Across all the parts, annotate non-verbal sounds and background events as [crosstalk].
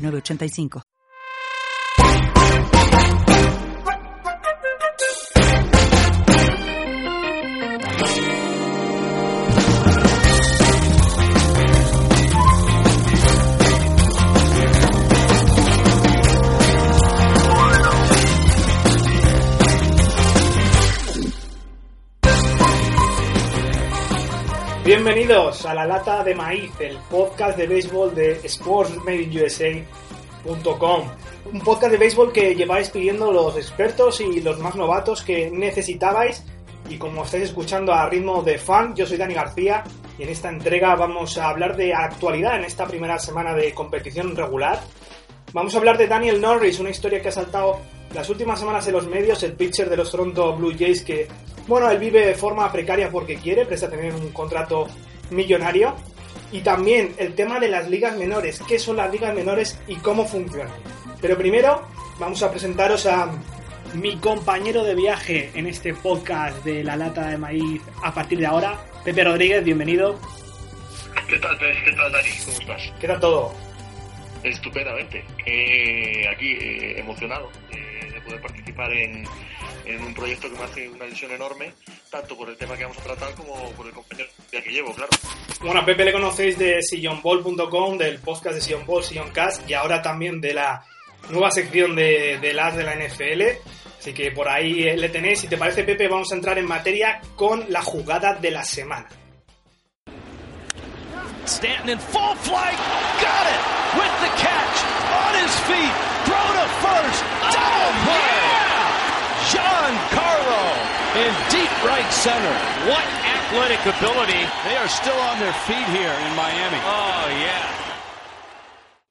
985. Bienvenidos a La Lata de Maíz, el podcast de béisbol de SportsMadeInUSA.com. Un podcast de béisbol que lleváis pidiendo los expertos y los más novatos que necesitabais. Y como estáis escuchando a ritmo de fan, yo soy Dani García y en esta entrega vamos a hablar de actualidad en esta primera semana de competición regular. Vamos a hablar de Daniel Norris, una historia que ha saltado las últimas semanas en los medios, el pitcher de los Toronto Blue Jays que bueno, él vive de forma precaria porque quiere, presta tener un contrato millonario. Y también el tema de las ligas menores, qué son las ligas menores y cómo funcionan. Pero primero vamos a presentaros a mi compañero de viaje en este podcast de La Lata de Maíz a partir de ahora, Pepe Rodríguez, bienvenido. ¿Qué tal, ¿Qué tal, Dani? ¿Cómo estás? ¿Qué tal todo? Estupendamente. Eh, aquí eh, emocionado eh, poder participar en, en un proyecto que me hace una ilusión enorme, tanto por el tema que vamos a tratar como por el compañero que llevo, claro. Bueno, a Pepe le conocéis de sillonball.com, del podcast de Sillon Ball, Sillon Cast, y ahora también de la nueva sección de, de las de la NFL. Así que por ahí le tenéis. Si te parece, Pepe, vamos a entrar en materia con la jugada de la semana. Stanton in full flight, got it with the catch on his feet, throw to first, double play. Giancarlo in deep right center. What athletic ability. They are still on their feet here in Miami. Oh, yeah.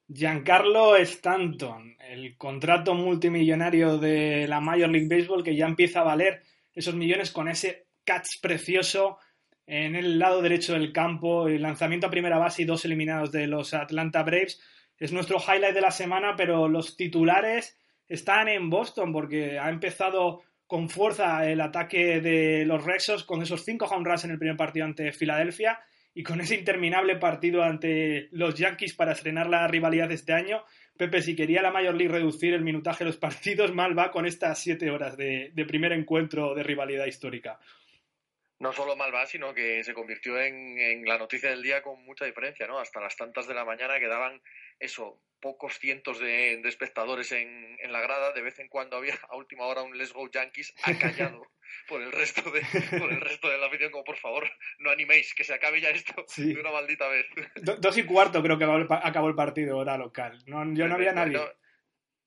Giancarlo Stanton, el contrato multimillonario de la Major League Baseball que ya empieza a valer esos millones con ese catch precioso en el lado derecho del campo, el lanzamiento a primera base y dos eliminados de los Atlanta Braves. Es nuestro highlight de la semana, pero los titulares están en Boston porque ha empezado con fuerza el ataque de los Rexos con esos cinco home runs en el primer partido ante Filadelfia y con ese interminable partido ante los Yankees para estrenar la rivalidad de este año. Pepe, si quería la Major League reducir el minutaje de los partidos, [laughs] mal va con estas siete horas de, de primer encuentro de rivalidad histórica no solo mal va, sino que se convirtió en, en, la noticia del día con mucha diferencia, ¿no? Hasta las tantas de la mañana quedaban eso, pocos cientos de, de espectadores en, en, la grada. De vez en cuando había a última hora un Let's Go Yankees acallado [laughs] por el resto de, por el resto de la afición, como por favor, no animéis, que se acabe ya esto sí. de una maldita vez. Do, dos y cuarto creo que acabó el partido hora local. No, yo no había nadie. No,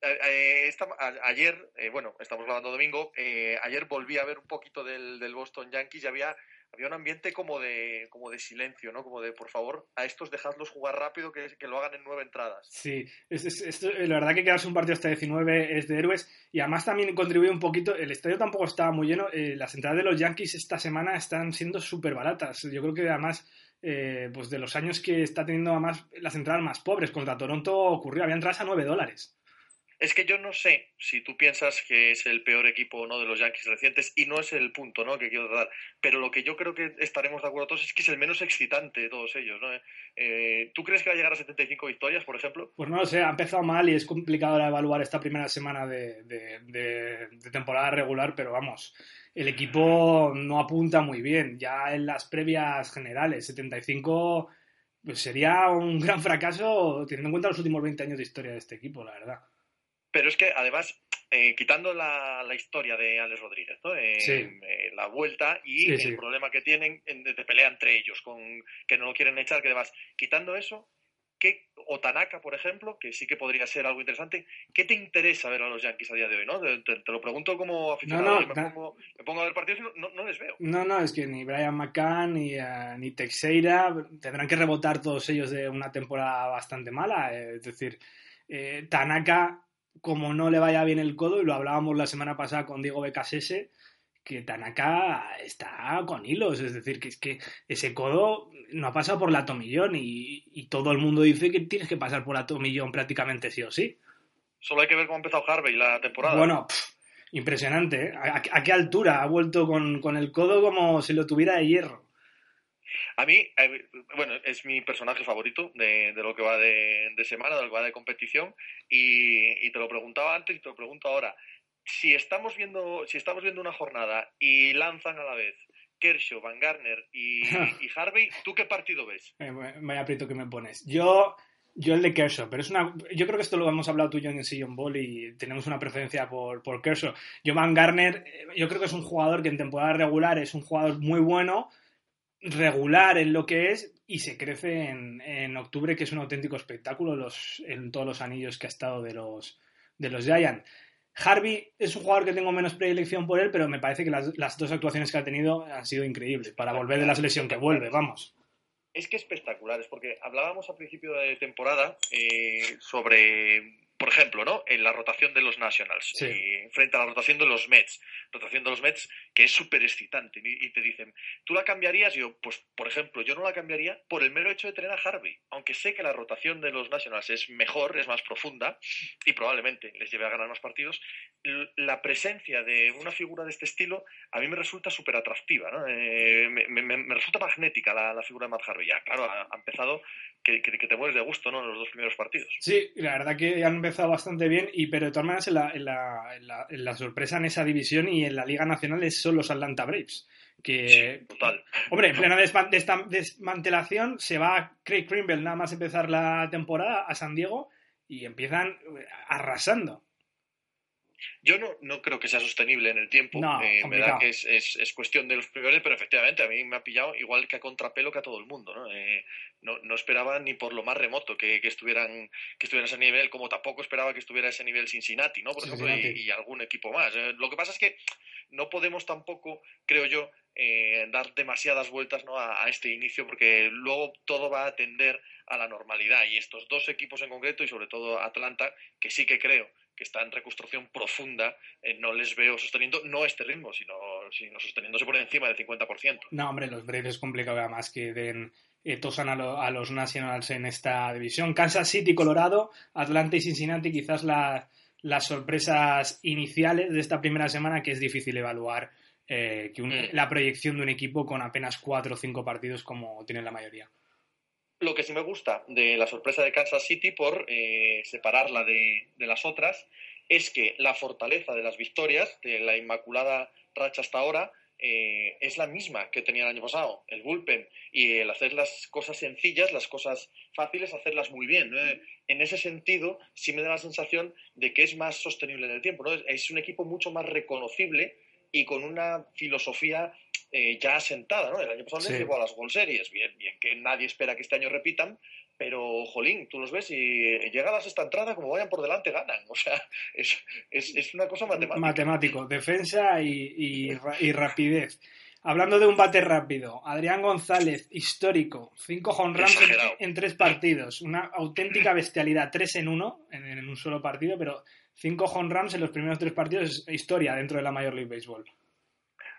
esta, a, ayer, eh, bueno, estamos grabando domingo, eh, ayer volví a ver un poquito del, del, Boston Yankees y había, había un ambiente como de, como de silencio, ¿no? Como de, por favor, a estos dejadlos jugar rápido, que, lo hagan en nueve entradas. Sí, es, la verdad que quedarse un partido hasta 19 es de héroes y además también contribuye un poquito, el estadio tampoco estaba muy lleno, eh, las entradas de los Yankees esta semana están siendo súper baratas, yo creo que además... Pues de los años que está teniendo además las entradas más pobres contra Toronto ocurrió, había entradas a 9 dólares. Es que yo no sé si tú piensas que es el peor equipo o no de los Yankees recientes y no es el punto ¿no? que quiero dar, pero lo que yo creo que estaremos de acuerdo todos es que es el menos excitante de todos ellos. ¿no? Eh, ¿Tú crees que va a llegar a 75 victorias, por ejemplo? Pues no lo sé, ha empezado mal y es complicado evaluar esta primera semana de, de, temporada regular, pero vamos, el equipo no apunta muy bien. Ya en las previas generales, 75 pues sería un gran fracaso teniendo en cuenta los últimos 20 años de historia de este equipo, la verdad. Pero es que además, eh, quitando la, la, historia de Alex Rodríguez, ¿no? Eh, sí. eh, la vuelta y Sí, el problema que tienen en- de, de pelea entre ellos, con que no lo quieren echar, que demás. Quitando eso, ¿qué, o Tanaka, por ejemplo, que sí que podría ser algo interesante, ¿qué te interesa ver a los Yankees a día de hoy? ¿no? Te, te- te lo pregunto como aficionado. No, no, yo me, pongo, me pongo a ver partidos y no, no, les veo. No, no, es que ni Brian McCann ni, eh, ni Teixeira tendrán que rebotar todos ellos de una temporada bastante mala. eh, es decir, Tanaka, como no le vaya bien el codo, y lo hablábamos la semana pasada con Diego Becasese, que Tanaka está con hilos, es decir, que es que ese codo no ha pasado por la tomillón y, y todo el mundo dice que tienes que pasar por la tomillón prácticamente sí o sí. Solo hay que ver cómo ha empezado Harvey la temporada. Bueno, pff, impresionante, ¿eh? ¿A, a, qué altura? Ha vuelto con, con, el codo como si lo tuviera de hierro. A mí, eh, bueno, es mi personaje favorito de, de lo que va de, de, semana, de lo que va de competición, y, y te lo preguntaba antes y te lo pregunto ahora si estamos viendo, si estamos viendo una jornada y lanzan a la vez Kershaw, Van Garner y, [laughs] y Harvey, ¿tú qué partido ves? Eh, vaya aprieto que me pones. Yo, yo el de Kershaw, pero es una. Yo creo que esto lo hemos hablado tú y yo en el Sillon Ball y tenemos una preferencia por, por Kershaw. Yo, Van Garner, yo creo que es un jugador que en temporada regular es un jugador muy bueno, regular en lo que es y se crece en, en octubre, que es un auténtico espectáculo los, en todos los anillos que ha estado de los, de los Giants. Harvey es un jugador que tengo menos predilección por él, pero me parece que las, las, dos actuaciones que ha tenido han sido increíbles para volver de la selección que vuelve, vamos. Es que espectaculares, porque hablábamos a principio de temporada eh, sobre, por ejemplo, ¿no? En la rotación de los Nationals, sí. frente a la rotación de los Mets. Rotación de los Mets que es súper excitante. Y, y, te dicen, ¿tú la cambiarías? Y yo, pues, por ejemplo, yo no la cambiaría por el mero hecho de tener a Harvey. Aunque sé que la rotación de los Nationals es mejor, es más profunda y probablemente les lleve a ganar más partidos, la presencia de una figura de este estilo a mí me resulta súper atractiva. ¿no? Eh, me, me, me, resulta magnética la, la, figura de Matt Harvey. Ya, claro, ha, ha empezado que, que, que, te mueres de gusto ¿no? en los dos primeros partidos. Sí, la verdad que han empezado bastante bien, y pero de todas maneras en la, en la, en la, en la sorpresa en esa división y en la Liga Nacional son los Atlanta Braves. Que, sí, total. Hombre, en plena desmantelación se va Craig Krimble nada más empezar la temporada a San Diego y empiezan arrasando. Yo no, no creo que sea sostenible en el tiempo. No, eh, me da que es, es, es, cuestión de los primeros, pero efectivamente a mí me ha pillado igual que a contrapelo que a todo el mundo. ¿no? Eh, no, no, esperaba ni por lo más remoto que, que, estuvieran que estuvieran a ese nivel, como tampoco esperaba que estuviera a ese nivel Cincinnati, ¿no? por ejemplo, y, y, algún equipo más. Eh, lo que pasa es que no podemos tampoco, creo yo, eh, dar demasiadas vueltas ¿no? a, a, este inicio, porque luego todo va a tender a la normalidad. Y estos dos equipos en concreto, y sobre todo Atlanta, que sí que creo que está en reconstrucción profunda, eh, no les veo sosteniendo no este ritmo, sino, sino sosteniéndose por encima del 50%. No, hombre, los Braves es complicado además que den eh, tosan a, lo, a, los Nationals en esta división. Kansas City, Colorado, Atlanta y Cincinnati, quizás la, las sorpresas iniciales de esta primera semana que es difícil evaluar eh, que un, mm. la proyección de un equipo con apenas cuatro o cinco partidos como tienen la mayoría. Lo que sí me gusta de la sorpresa de Kansas City, por eh, separarla de, las otras, es que la fortaleza de las victorias, de la inmaculada racha hasta ahora, eh, es la misma que tenía el año pasado. El bullpen y el hacer las cosas sencillas, las cosas fáciles, hacerlas muy bien. En ese sentido, sí me da la sensación de que es más sostenible en el tiempo. Es un equipo mucho más reconocible y con una filosofía eh, ya asentada, ¿no? El año pasado sí. llegó a las World Series, bien, bien que nadie espera que este año repitan, pero jolín, tú los ves y llegadas a esta entrada, como vayan por delante, ganan. O sea, [laughs] es, es, es una cosa matemática. Matemático, defensa y, y, y, rapidez. Hablando de un bate rápido, Adrián González, histórico, cinco home runs en, en, tres partidos, una auténtica bestialidad, tres en uno, en, en un solo partido, pero cinco home runs en los primeros tres partidos es historia dentro de la Major League Baseball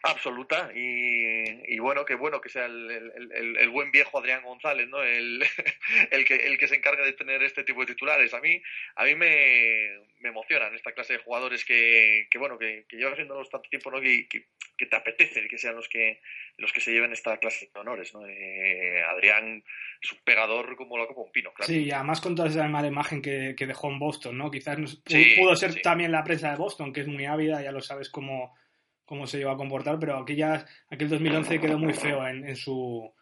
absoluta. Y, y, bueno que bueno que sea el, el, el, buen viejo Adrián González no el, [laughs] el, que el que se encarga de tener este tipo de titulares. A mí a mí me, me emocionan esta clase de jugadores que, que bueno que, que llevas viéndolos tanto tiempo no que, que, que, te apetece que sean los que los que se lleven esta clase de honores no eh, Adrián es un pegador como la copa un pino claro. sí y además con toda esa mala imagen que, que dejó en Boston no quizás sí, pudo ser sí. también la prensa de Boston que es muy ávida ya lo sabes cómo cómo se iba a comportar, pero aquella, aquel 2011 quedó muy feo en, en, su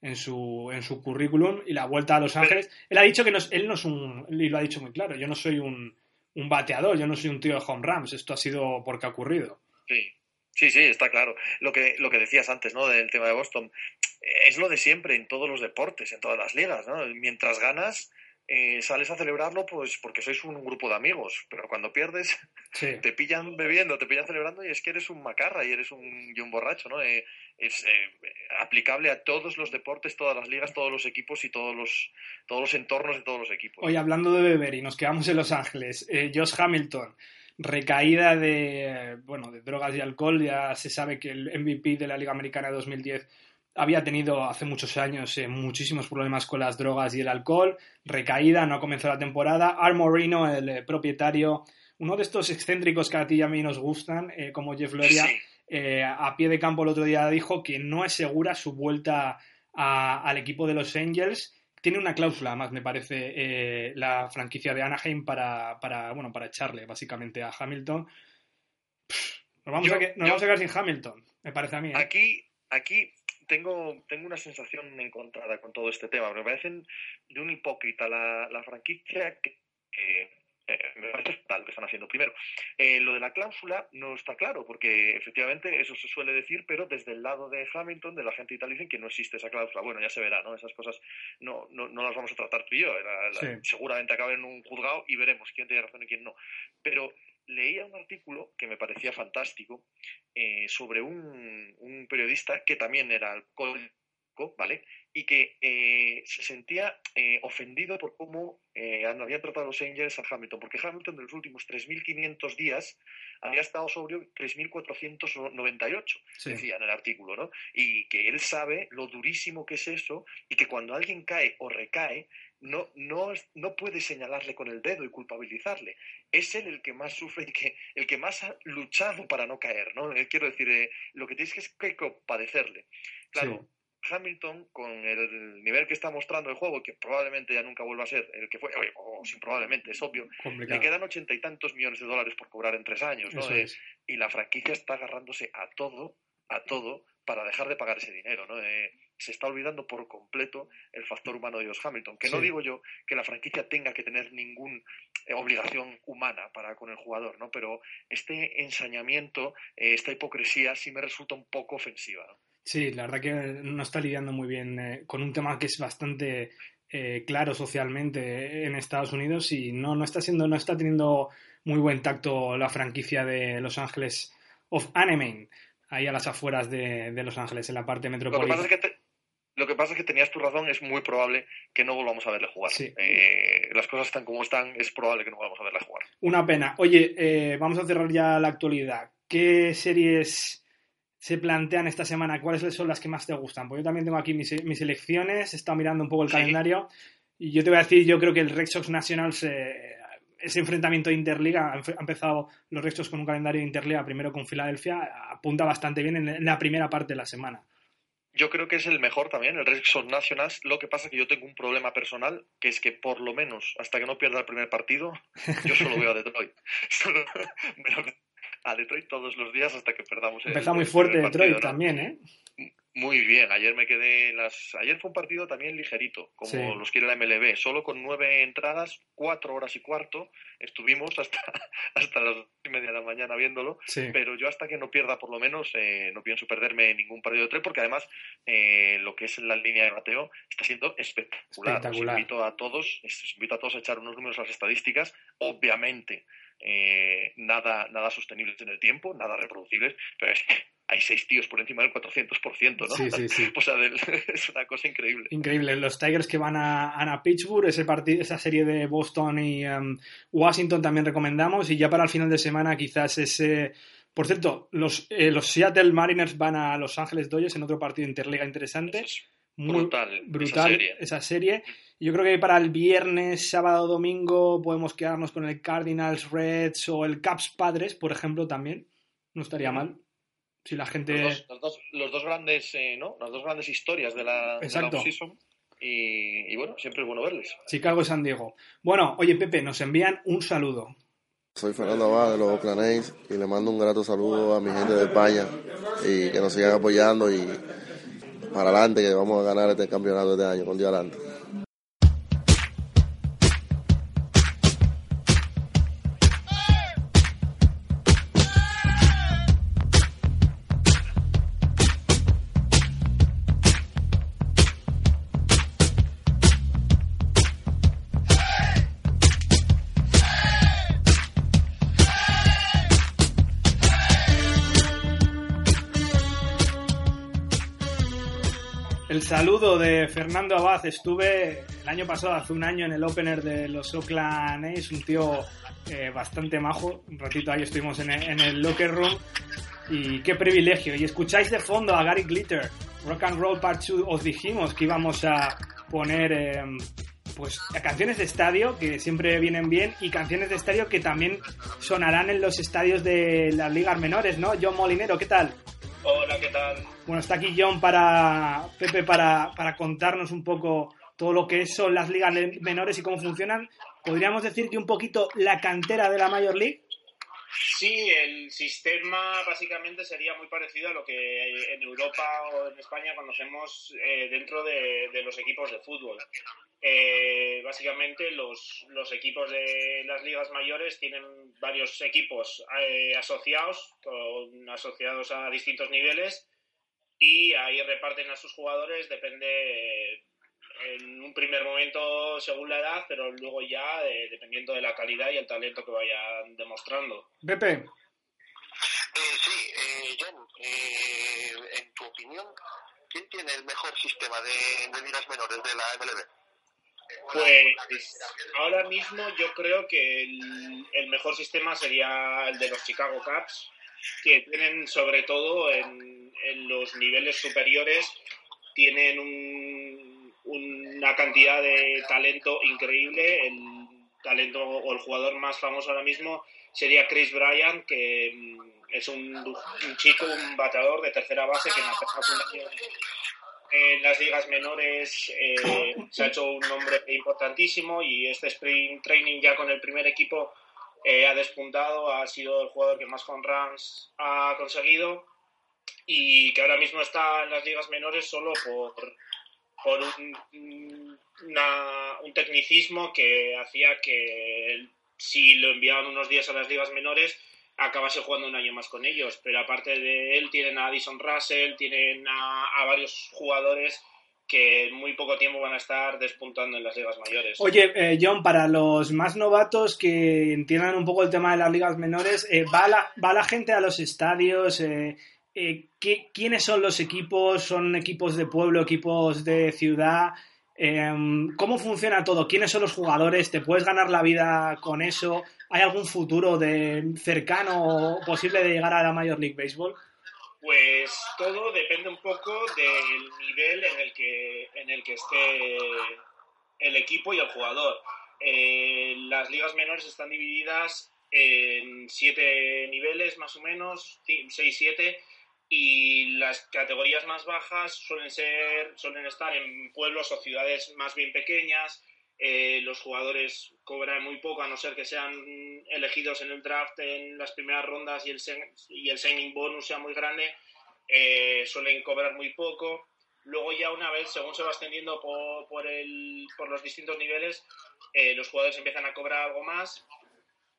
en su en su currículum y la vuelta a Los Ángeles. Él ha dicho que no él no es un, y lo ha dicho muy claro, yo no soy un, un bateador, yo no soy un tío de home runs, esto ha sido porque ha ocurrido. Sí. Sí, sí, está claro. Lo que, lo que decías antes, ¿no? Del tema de Boston. Es lo de siempre en todos los deportes, en todas las ligas, ¿no? Mientras ganas, eh, sales a celebrarlo pues porque sois un grupo de amigos, pero cuando pierdes [laughs] Sí. te pillan bebiendo, te pillan celebrando y es que eres un macarra y eres un, y un borracho, ¿no? Eh, es eh, aplicable a todos los deportes, todas las ligas, todos los equipos y todos los, todos los entornos de todos los equipos. Oye, hablando de beber y nos quedamos en Los Ángeles, Josh Hamilton, recaída de, bueno, de drogas y alcohol, ya se sabe que el MVP de la Liga Americana de 2010 había tenido hace muchos años eh, muchísimos problemas con las drogas y el alcohol, recaída, no comenzó la temporada. Al Moreno, el eh, propietario, uno de estos excéntricos que a ti y a mí nos gustan, eh, como Jeff Loria, a pie de campo el otro día dijo que no es segura su vuelta a- al equipo de los Angels. Tiene una cláusula más, me parece, la franquicia de Anaheim para, para, bueno, para echarle básicamente a Hamilton. Pff, Nos vamos, Yo- a, que- nos yo- vamos a quedar sin Hamilton, me parece a mí. ¿eh? Aquí, aquí tengo, tengo una sensación encontrada con todo este tema. Me parecen de un hipócrita la, la franquicia que, que, eh, me parece fatal lo que están haciendo. Primero, eh, lo de la cláusula no está claro, porque efectivamente eso se suele decir, pero desde el lado de Hamilton, de la gente y tal, dicen que no existe esa cláusula. Bueno, ya se verá, ¿no? Esas cosas no, no, no las vamos a tratar tú y yo. La- la- Sí. Seguramente acaben en un juzgado y veremos quién tiene razón y quién no. Pero leía un artículo que me parecía fantástico eh, sobre un, un periodista que también era alcohólico, ¿vale? Y que eh, se sentía eh, ofendido por cómo habían tratado los Angels a Hamilton, porque Hamilton de los últimos 3.500 días había estado sobrio 3.498, Sí. decía en el artículo, ¿no? Y que él sabe lo durísimo que es eso y que cuando alguien cae o recae, no, no, no puede señalarle con el dedo y culpabilizarle. Es él el que más sufre y que, el que más ha luchado para no caer, ¿no? Eh, Quiero decir, eh, lo que tienes que es que compadecerle. Claro, Hamilton, con el nivel que está mostrando el juego, que probablemente ya nunca vuelva a ser el que fue, o sin probablemente, es obvio, complicado. le quedan ochenta y tantos millones de dólares por cobrar en tres años, ¿no? Eh, es. y la franquicia está agarrándose a todo, a todo, para dejar de pagar ese dinero, ¿no? Eh, se está olvidando por completo el factor humano de Josh Hamilton, que no digo yo que la franquicia tenga que tener ninguna obligación humana para con el jugador, ¿no? Pero este ensañamiento, eh, esta hipocresía sí me resulta un poco ofensiva, ¿no? Sí, la verdad que no está lidiando muy bien eh, con un tema que es bastante eh, claro socialmente en Estados Unidos y no, no está siendo, no está teniendo muy buen tacto la franquicia de Los Ángeles of Anaheim, ahí a las afueras de, de Los Ángeles, en la parte Lo que metropolitana. pasa es que te- lo que pasa es que tenías tu razón, es muy probable que no volvamos a verle jugar. Sí. Eh, las cosas están como están, es probable que no volvamos a verle jugar. Una pena. Oye, eh, vamos a cerrar ya la actualidad. ¿Qué series se plantean esta semana? ¿Cuáles son las que más te gustan? Pues yo también tengo aquí mis, mis elecciones, he estado mirando un poco el Sí. calendario y yo te voy a decir, yo creo que el Red Sox Nationals, eh, ese enfrentamiento de Interliga, ha empe- ha empezado los Red Sox con un calendario de Interliga, primero con Filadelfia, apunta bastante bien en, la primera parte de la semana. Yo creo que es el mejor también, el Red Sox Nationals. Lo que pasa es que yo tengo un problema personal, que es que por lo menos hasta que no pierda el primer partido, [laughs] yo solo veo a Detroit. [laughs] Solo a Detroit todos los días hasta que perdamos el Empezó muy fuerte Detroit partido, ¿no? también, ¿eh? Muy bien, ayer me quedé en las... Ayer fue un partido también ligerito, como Sí. los quiere la MLB, solo con nueve entradas, cuatro horas y cuarto, estuvimos hasta, [laughs] hasta las dos y media de la mañana viéndolo, Sí. pero yo hasta que no pierda por lo menos eh, no pienso perderme ningún partido de tres porque además eh, lo que es la línea de bateo está siendo espectacular. Espectacular. Os invito a todos, os invito a todos a echar unos números a las estadísticas, obviamente eh, nada, nada sostenibles en el tiempo, nada reproducibles, pero es que hay seis tíos por encima del 400%, ¿no? Sí, sí, sí. [laughs] O sea, del- [laughs] es una cosa increíble. Increíble. Los Tigers que van a, a Pittsburgh, ese partido, esa serie de Boston y em, Washington también recomendamos. Y ya para el final de semana, quizás ese. Por cierto, los, eh, los Seattle Mariners van a Los Ángeles Dodgers en otro partido interliga interesante. Es Muy brutal, esa brutal serie. esa serie. Yo creo que para el viernes, sábado, domingo podemos quedarnos con el Cardinals Reds o el Caps Padres, por ejemplo, también. No estaría mal. Si la gente. los, dos, los, dos, los dos grandes, eh, ¿no? Las dos grandes historias de la, de la Exacto. Y, y bueno, siempre es bueno verles. Chicago y San Diego. Bueno, oye Pepe, nos envían un saludo. Soy Fernando Abad de los Oakland A's y le mando un grato saludo a mi gente de España y que nos sigan apoyando y para adelante que vamos a ganar este campeonato este año con Dios adelante. Saludo de Fernando Abad. Estuve el año pasado, hace un año, en el opener de los Oakland A's, un tío eh, bastante majo. Un ratito ahí estuvimos en el, locker room. Y qué privilegio. Y escucháis de fondo a Gary Glitter, Rock and Roll Part 2. Os dijimos que íbamos a poner eh, pues canciones de estadio que siempre vienen bien y canciones de estadio que también sonarán en los estadios de las ligas menores, ¿no? John Molinero, ¿qué tal? Hola, ¿qué tal? Bueno, está aquí John para Pepe para, para contarnos un poco todo lo que son las ligas menores y cómo funcionan. ¿Podríamos decir que un poquito la cantera de la Major League? Sí, el sistema básicamente sería muy parecido a lo que en Europa o en España conocemos eh, dentro de, de, los equipos de fútbol. Eh, básicamente los, los, equipos de las ligas mayores tienen varios equipos eh, asociados, con, asociados a distintos niveles y ahí reparten a sus jugadores, depende en un primer momento según la edad, pero luego ya eh, dependiendo de la calidad y el talento que vayan demostrando. Pepe. Eh, sí, eh, John, eh, en tu opinión, ¿quién tiene el mejor sistema de, de ligas menores de la MLB? Pues ahora mismo yo creo que el, mejor sistema sería el de los Chicago Cubs, que tienen sobre todo en, los niveles superiores, tienen un, una cantidad de talento increíble. El talento o el jugador más famoso ahora mismo sería Chris Bryant, que es un, un chico, un bateador de tercera base que en apenas en las ligas menores eh, se ha hecho un nombre importantísimo y este sprint training ya con el primer equipo eh, ha despuntado, ha sido el jugador que más home runs ha conseguido y que ahora mismo está en las ligas menores solo por, por un, una, un tecnicismo que hacía que si lo enviaban unos días a las ligas menores acabase jugando un año más con ellos. Pero aparte de él, tienen a Addison Russell, tienen a, varios jugadores que en muy poco tiempo van a estar despuntando en las ligas mayores. Oye, eh, John, para los más novatos que entiendan un poco el tema de las ligas menores, eh, ¿va, la, ¿va la gente a los estadios? Eh, ¿qué, ¿Quiénes son los equipos? ¿Son equipos de pueblo, equipos de ciudad? ¿Cómo funciona todo? ¿Quiénes son los jugadores? ¿Te puedes ganar la vida con eso? ¿Hay algún futuro de cercano o posible de llegar a la Major League Baseball? Pues todo depende un poco del nivel en el que, en el que esté el equipo y el jugador. Eh, las ligas menores están divididas en siete niveles más o menos, seis, siete, y las categorías más bajas suelen ser, suelen estar en pueblos o ciudades más bien pequeñas, eh, los jugadores cobran muy poco a no ser que sean elegidos en el draft en las primeras rondas y el, y el signing bonus sea muy grande, eh, suelen cobrar muy poco. Luego ya una vez, según se va extendiendo por, por, el, por los distintos niveles, eh, los jugadores empiezan a cobrar algo más,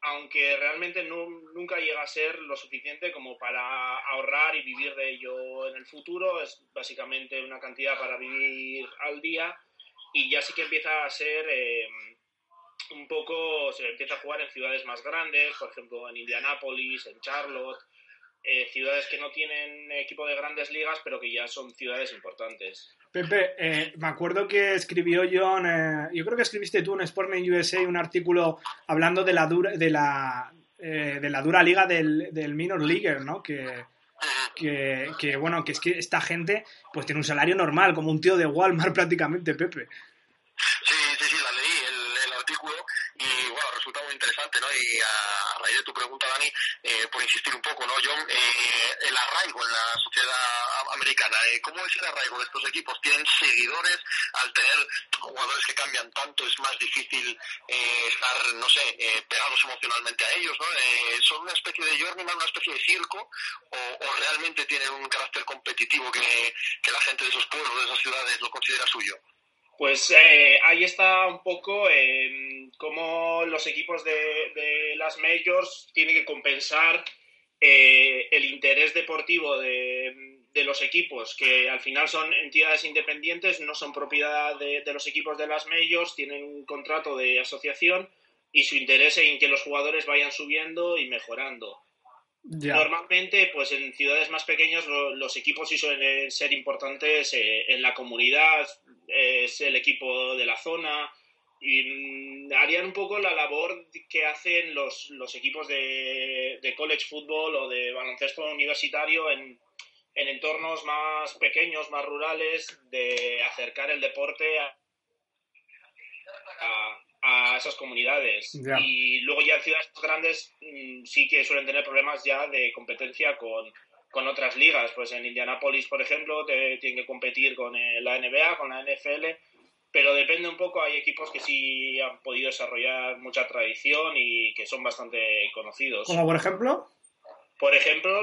aunque realmente no, nunca llega a ser lo suficiente como para ahorrar y vivir de ello en el futuro. Es básicamente una cantidad para vivir al día y ya sí que empieza a ser eh, un poco, se empieza a jugar en ciudades más grandes, por ejemplo en Indianápolis, en Charlotte, eh, ciudades que no tienen equipo de grandes ligas, pero que ya son ciudades importantes. Pepe, eh, me acuerdo que escribió John, eh, yo creo que escribiste tú en Sportman USA un artículo hablando de la dura, de la, de la dura liga del, del minor leaguer, ¿no? Que, que, que, bueno, que es que esta gente pues tiene un salario normal, como un tío de Walmart [laughs] prácticamente, Pepe. Sí, sí, sí, la leí, el, artículo, y bueno, resulta muy interesante, ¿no? Y a, raíz de tu pregunta, Dani, eh, por insistir un poco, ¿no? Yo, eh, el arraigo en la sociedad americana, eh, ¿cómo es el arraigo de estos equipos? ¿Tienen seguidores? Al tener jugadores que cambian tanto, es más difícil eh, estar, no sé, eh, pegados emocionalmente a ellos, ¿no? ¿Son una especie de journeyman, una especie de circo? ¿O, realmente tienen un carácter competitivo que, la gente de esos pueblos, de esas ciudades, lo considera suyo? Pues ahí está un poco eh, cómo los equipos de, de, las majors tienen que compensar eh, el interés deportivo de, de, los equipos, que al final son entidades independientes, no son propiedad de, de, los equipos de las majors, tienen un contrato de asociación y su interés en que los jugadores vayan subiendo y mejorando. Normalmente, pues en ciudades más pequeñas los equipos sí suelen ser importantes eh, en la comunidad, es el equipo de la zona y mm, harían un poco la labor que hacen los, los equipos de, de college football o de baloncesto universitario en, en entornos más pequeños, más rurales, de acercar el deporte a, a, esas comunidades. Y luego ya en ciudades grandes mm, sí que suelen tener problemas ya de competencia con, con otras ligas. Pues en Indianapolis, por ejemplo, te, tienen que competir con eh, la NBA, con la NFL, pero depende un poco, hay equipos que sí han podido desarrollar mucha tradición y que son bastante conocidos. ¿Como por ejemplo? Por ejemplo,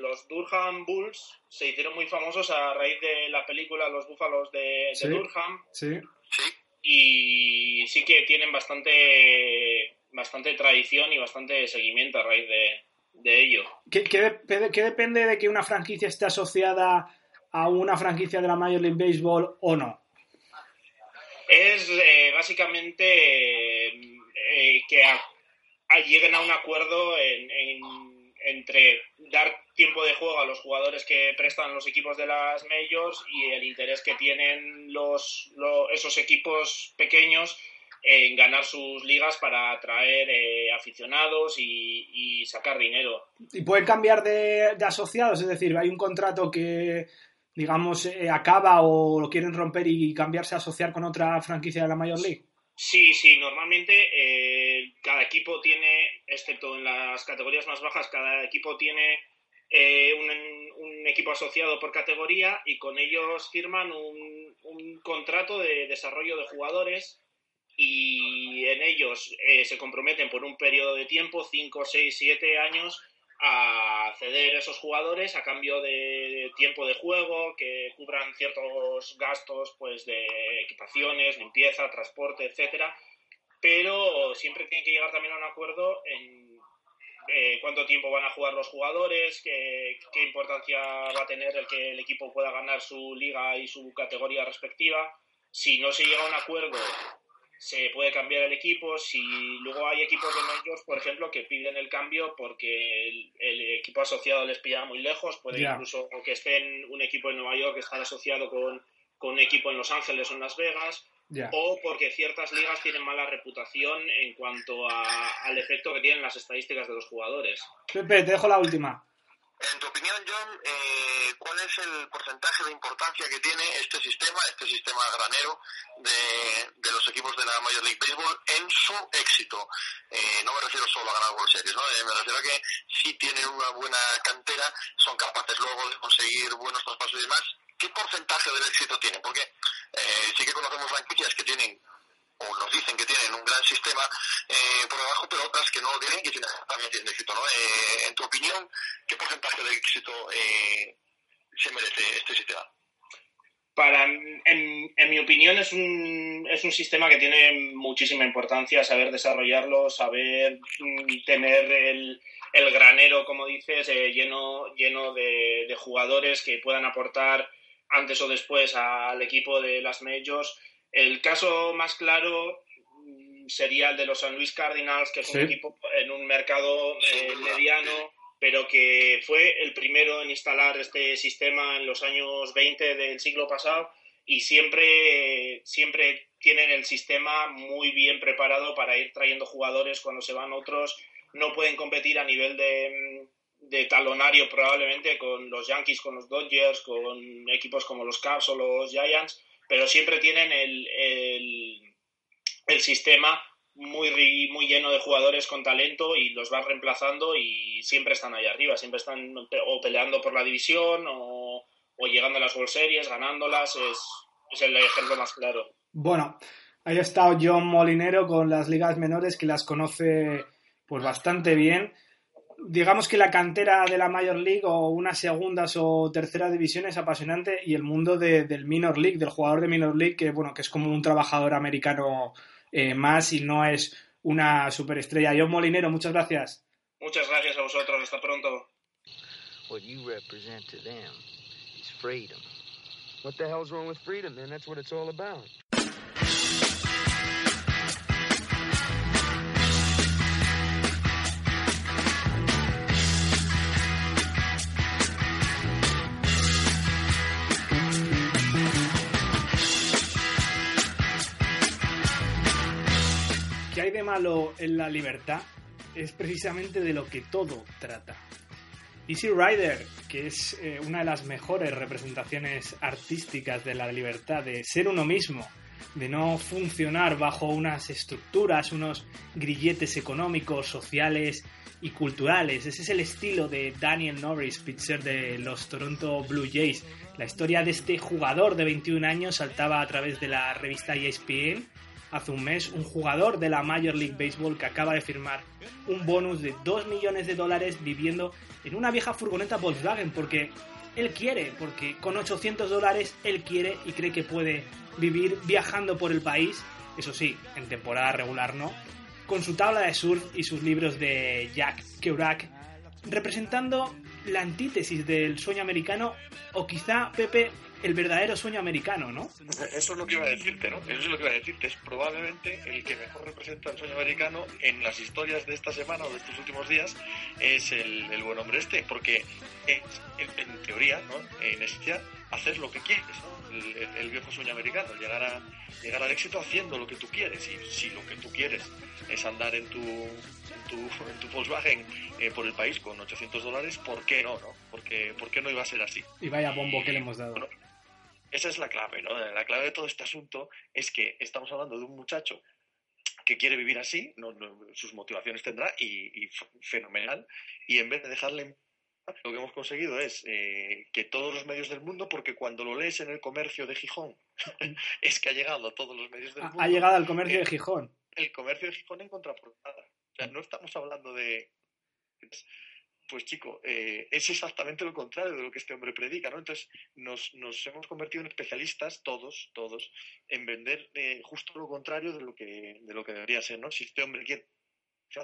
los Durham Bulls se hicieron muy famosos a raíz de la película Los Búfalos de, Durham. Sí. Y sí que tienen bastante, bastante tradición y bastante seguimiento a raíz de, ello. ¿Qué, depende de que una franquicia esté asociada a una franquicia de la Major League Baseball o no? Es eh, básicamente eh, que lleguen a un acuerdo en entre dar tiempo de juego a los jugadores que prestan los equipos de las majors y el interés que tienen los, esos equipos pequeños en ganar sus ligas para atraer eh, aficionados y, sacar dinero. ¿Y pueden cambiar de, asociados? Es decir, hay un contrato que, digamos, eh, acaba o lo quieren romper y cambiarse a asociar con otra franquicia de la Major League. Sí, sí, normalmente eh, cada equipo tiene, excepto en las categorías más bajas, cada equipo tiene eh, un, equipo asociado por categoría y con ellos firman un, contrato de desarrollo de jugadores y en ellos eh, se comprometen por un periodo de tiempo, 5, 6, 7 años, a ceder esos jugadores a cambio de tiempo de juego, que cubran ciertos gastos pues de equipaciones, limpieza, transporte, etcétera, pero siempre tienen que llegar también a un acuerdo en eh, cuánto tiempo van a jugar los jugadores, qué, qué importancia va a tener el que el equipo pueda ganar su liga y su categoría respectiva. Si no se llega a un acuerdo se puede cambiar el equipo. Si luego hay equipos de ellos, por ejemplo, que piden el cambio porque el, equipo asociado les pilla muy lejos, puede incluso que estén un equipo en Nueva York que está asociado con, con, un equipo en Los Ángeles o en Las Vegas, o porque ciertas ligas tienen mala reputación en cuanto al efecto que tienen las estadísticas de los jugadores. Pepe, te dejo la última. En tu opinión, John, eh, ¿cuál es el porcentaje de importancia que tiene este sistema, este sistema granero de, de los equipos de la Major League Baseball en su éxito? Eh, no me refiero solo a ganar World Series, ¿no? Eh, me refiero a que si tienen una buena cantera, son capaces luego de conseguir buenos traspasos y demás. ¿Qué porcentaje del éxito tienen? Porque sí que conocemos franquicias que tienen o nos dicen que tienen un gran sistema eh, por debajo, pero otras que no lo tienen que también tienen éxito. ¿no? Eh, en tu opinión, ¿qué porcentaje de éxito eh, se merece este sistema? Para, en, en, mi opinión es un, es un sistema que tiene muchísima importancia, saber desarrollarlo, saber mm, tener el, el granero, como dices, lleno, lleno de, de jugadores que puedan aportar antes o después al equipo de las majors. El caso más claro mm, sería el de los San Luis Cardinals, que es un equipo en un mercado eh, mediano, pero que fue el primero en instalar este sistema en los años 20 del siglo pasado y siempre, siempre tienen el sistema muy bien preparado para ir trayendo jugadores cuando se van otros. No pueden competir a nivel de, de talonario probablemente con los Yankees, con los Dodgers, con equipos como los Cubs o los Giants, pero siempre tienen el, el, sistema muy, muy lleno de jugadores con talento y los van reemplazando y siempre están ahí arriba, siempre están o peleando por la división o, llegando a las World Series, ganándolas, es, es el ejemplo más claro. Bueno, ahí ha estado John Molinero con las ligas menores que las conoce pues bastante bien digamos que la cantera de la Major League o unas segundas o tercera división es apasionante y el mundo del Minor League, del jugador de Minor League, que bueno, que es como un trabajador americano eh, más y no es una superestrella. John Molinero, muchas gracias. Muchas gracias a vosotros, hasta pronto. What you represent to them is freedom. What the hell's wrong with freedom, man? That's what it's all about. De malo en la libertad es precisamente de lo que todo trata. Easy Rider, que es eh, una de las mejores representaciones artísticas de la libertad, de ser uno mismo, de no funcionar bajo unas estructuras, unos grilletes económicos, sociales y culturales. Ese es el estilo de Daniel Norris, pitcher de los Toronto Blue Jays. La historia de este jugador de 21 años saltaba a través de la revista ESPN hace un mes un jugador de la Major League Baseball que acaba de firmar un bonus de 2 millones de dólares viviendo en una vieja furgoneta Volkswagen porque él quiere, porque con 800 dólares él quiere y cree que puede vivir viajando por el país, eso sí, en temporada regular no, con su tabla de surf y sus libros de Jack Kerouac, representando la antítesis del sueño americano o quizá, Pepe, el verdadero sueño americano, ¿no? Eso es lo que iba a decirte, ¿no? Eso es lo que iba a decirte. Es probablemente el que mejor representa el sueño americano en las historias de esta semana o de estos últimos días es el, el buen hombre este, porque en, en teoría, ¿no? En esencia, hacer lo que quieres, ¿no? el, el, viejo sueño americano, llegar, a, llegar al éxito haciendo lo que tú quieres. Y si lo que tú quieres es andar en tu, en tu, en tu Volkswagen eh, por el país con 800 dólares, ¿por qué no? no? Porque, ¿Por qué no iba a ser así? Y vaya bombo que le hemos dado. Bueno, esa es la clave, ¿no? La clave de todo este asunto es que estamos hablando de un muchacho que quiere vivir así, no, no, sus motivaciones tendrá y, y, fenomenal, y en vez de dejarle lo que hemos conseguido es eh, que todos los medios del mundo, porque cuando lo lees en el comercio de Gijón, [laughs] es que ha llegado a todos los medios del mundo. Ha llegado al comercio eh, de Gijón. El comercio de Gijón en contraportada. O sea, no estamos hablando de pues chico, eh, es exactamente lo contrario de lo que este hombre predica, ¿no? Entonces nos, nos hemos convertido en especialistas, todos, todos, en vender eh, justo lo contrario de lo que de lo que debería ser, ¿no? Si este hombre quiere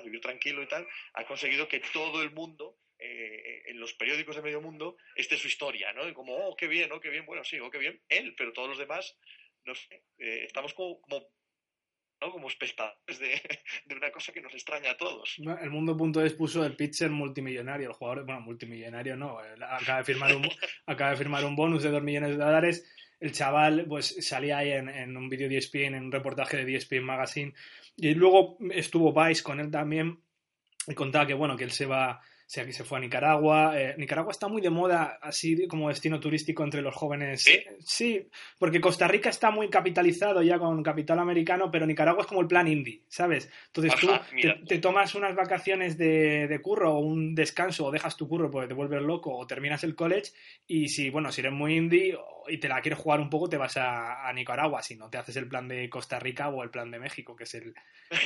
vivir tranquilo y tal, ha conseguido que todo el mundo eh, en los periódicos de medio mundo esté su historia, ¿no? Como, oh, qué bien, oh, qué bien, bueno, sí, oh, qué bien, él, pero todos los demás, no sé, estamos como, como ¿no? como espectadores de, [laughs] de, una cosa que nos extraña a todos. El mundo.es puso el pitcher multimillonario, el jugador, bueno, multimillonario no, acaba de firmar un, [laughs] acaba de firmar un bonus de 2 millones de dólares. El chaval pues salía ahí en, en un vídeo de ESPN, en un reportaje de ESPN Magazine, y luego estuvo Vice con él también, y contaba que bueno, que él se va que se fue a Nicaragua. Eh, Nicaragua está muy de moda así como destino turístico entre los jóvenes. ¿Sí? sí, porque Costa Rica está muy capitalizado ya con capital americano, pero Nicaragua es como el plan indie, ¿sabes? Entonces Ajá, tú te, te, tomas unas vacaciones de, de, curro o un descanso o dejas tu curro porque te vuelves loco o terminas el college y si, bueno, si eres muy indie y te la quieres jugar un poco te vas a, a Nicaragua, si no te haces el plan de Costa Rica o el plan de México, que es el,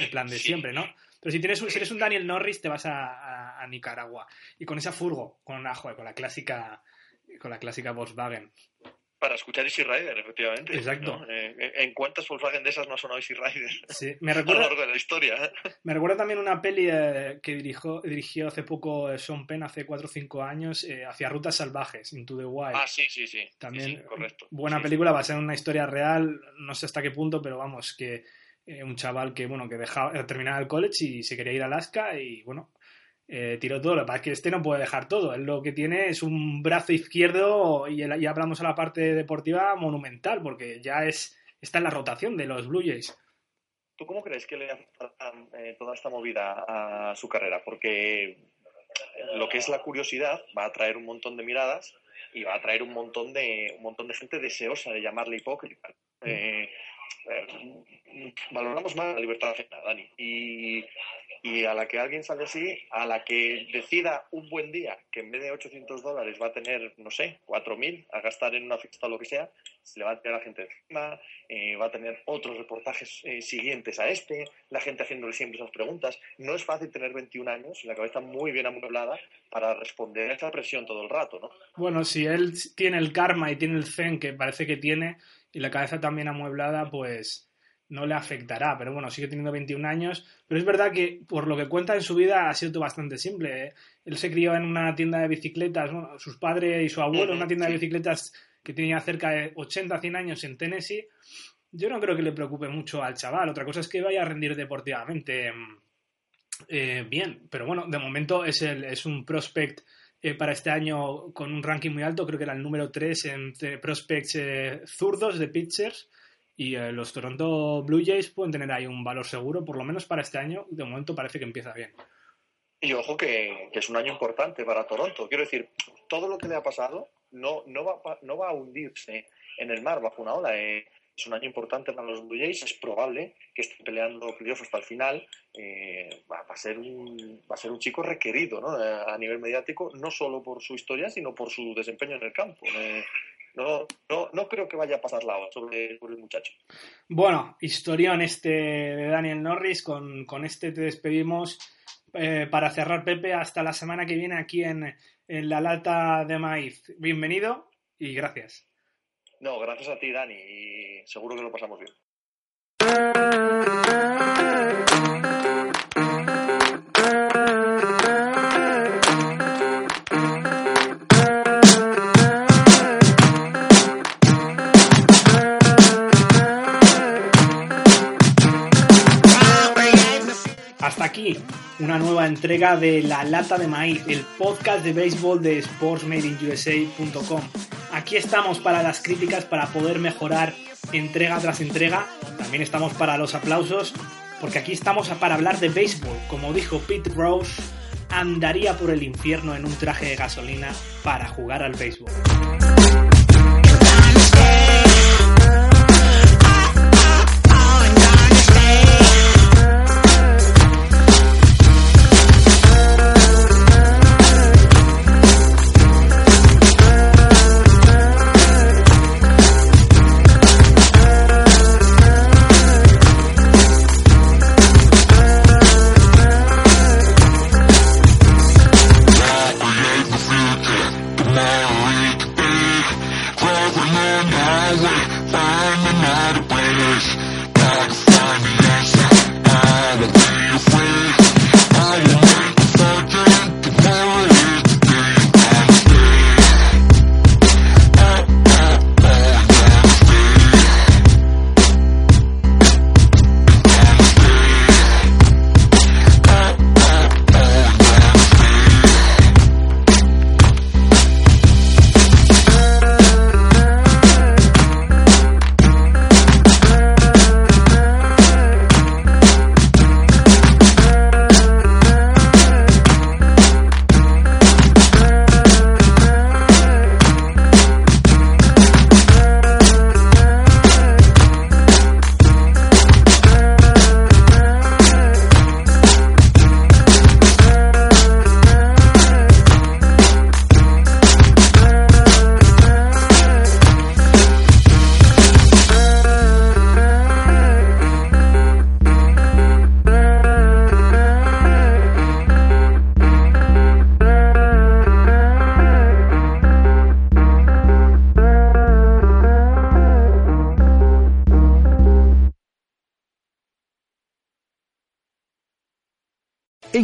el plan de [laughs] sí. siempre, ¿no? Pero si, tienes, si eres un Daniel Norris te vas a, a, a Nicaragua y con esa furgo, con, una, joder, con la clásica con la clásica Volkswagen. Para escuchar Easy Rider, efectivamente. Exacto. ¿no? Eh, ¿En cuántas Volkswagen de esas no ha sonado Easy Rider? Sí, me recuerda, [laughs] a lo largo de la historia. ¿eh? Me recuerda también una peli eh, que dirigió, dirigió hace poco Sean Penn, hace 4 o 5 años, eh, hacia Rutas Salvajes, Into the Wild. Ah, sí, sí, sí. También, sí, sí, correcto. Buena sí, película, va a ser una historia real, no sé hasta qué punto, pero vamos, que eh, un chaval que, bueno, que dejaba, terminaba el college y se quería ir a Alaska y, bueno, eh, tiró todo. Lo que pasa es que este no puede dejar todo. Él lo que tiene es un brazo izquierdo y ya hablamos a la parte deportiva monumental, porque ya es está en la rotación de los Blue Jays. ¿Tú cómo crees que le afecta eh, toda esta movida a su carrera? Porque lo que es la curiosidad va a atraer un montón de miradas y va a atraer un montón de un montón de gente deseosa de llamarle hipócrita. Eh, eh, valoramos más la libertad ajena, Dani. Y, y, a la que alguien sale así, a la que decida un buen día que en vez de 800 dólares va a tener, no sé, 4.000 a gastar en una fiesta o lo que sea, se le va a tirar la gente encima, eh, va a tener otros reportajes eh, siguientes a este, la gente haciéndole siempre esas preguntas. No es fácil tener 21 años y la cabeza muy bien amueblada para responder a esa presión todo el rato, ¿no? Bueno, si él tiene el karma y tiene el zen que parece que tiene, y la cabeza también amueblada, pues no le afectará. Pero bueno, sigue teniendo 21 años. Pero es verdad que por lo que cuenta en su vida ha sido bastante simple. ¿eh? Él se crió en una tienda de bicicletas, sus padres y su abuelo en una tienda de bicicletas que tenía cerca de 80, 100 años en Tennessee. Yo no creo que le preocupe mucho al chaval. Otra cosa es que vaya a rendir deportivamente eh, bien. Pero bueno, de momento es, el, es un prospect eh, para este año con un ranking muy alto, creo que era el número 3 entre prospects eh, zurdos de pitchers y los Toronto Blue Jays pueden tener ahí un valor seguro, por lo menos para este año. De momento parece que empieza bien. Y ojo que es un año importante para Toronto. Quiero decir, todo lo que le ha pasado no, no, va, no va a hundirse en el mar bajo una ola. eh. Es un año importante para los Blue. Es probable que estén peleando playoffs hasta el final. Eh, va, a ser un, va a ser un chico requerido ¿no? Eh, a nivel mediático, no solo por su historia, sino por su desempeño en el campo. No, no, no creo que vaya a pasar la ola sobre, sobre el muchacho. Bueno, historión este de Daniel Norris. Con, con este te despedimos. Para cerrar, Pepe, hasta la semana que viene aquí en, en la lata de maíz. Bienvenido y gracias. No, gracias a ti, Dani, y seguro que lo pasamos bien. Una nueva entrega de La Lata de Maíz, el podcast de béisbol de sportsmadeinUSA.com. Aquí estamos para las críticas, para poder mejorar entrega tras entrega. También estamos para los aplausos, porque aquí estamos para hablar de béisbol. Como dijo Pete Rose, andaría por el infierno en un traje de gasolina para jugar al béisbol.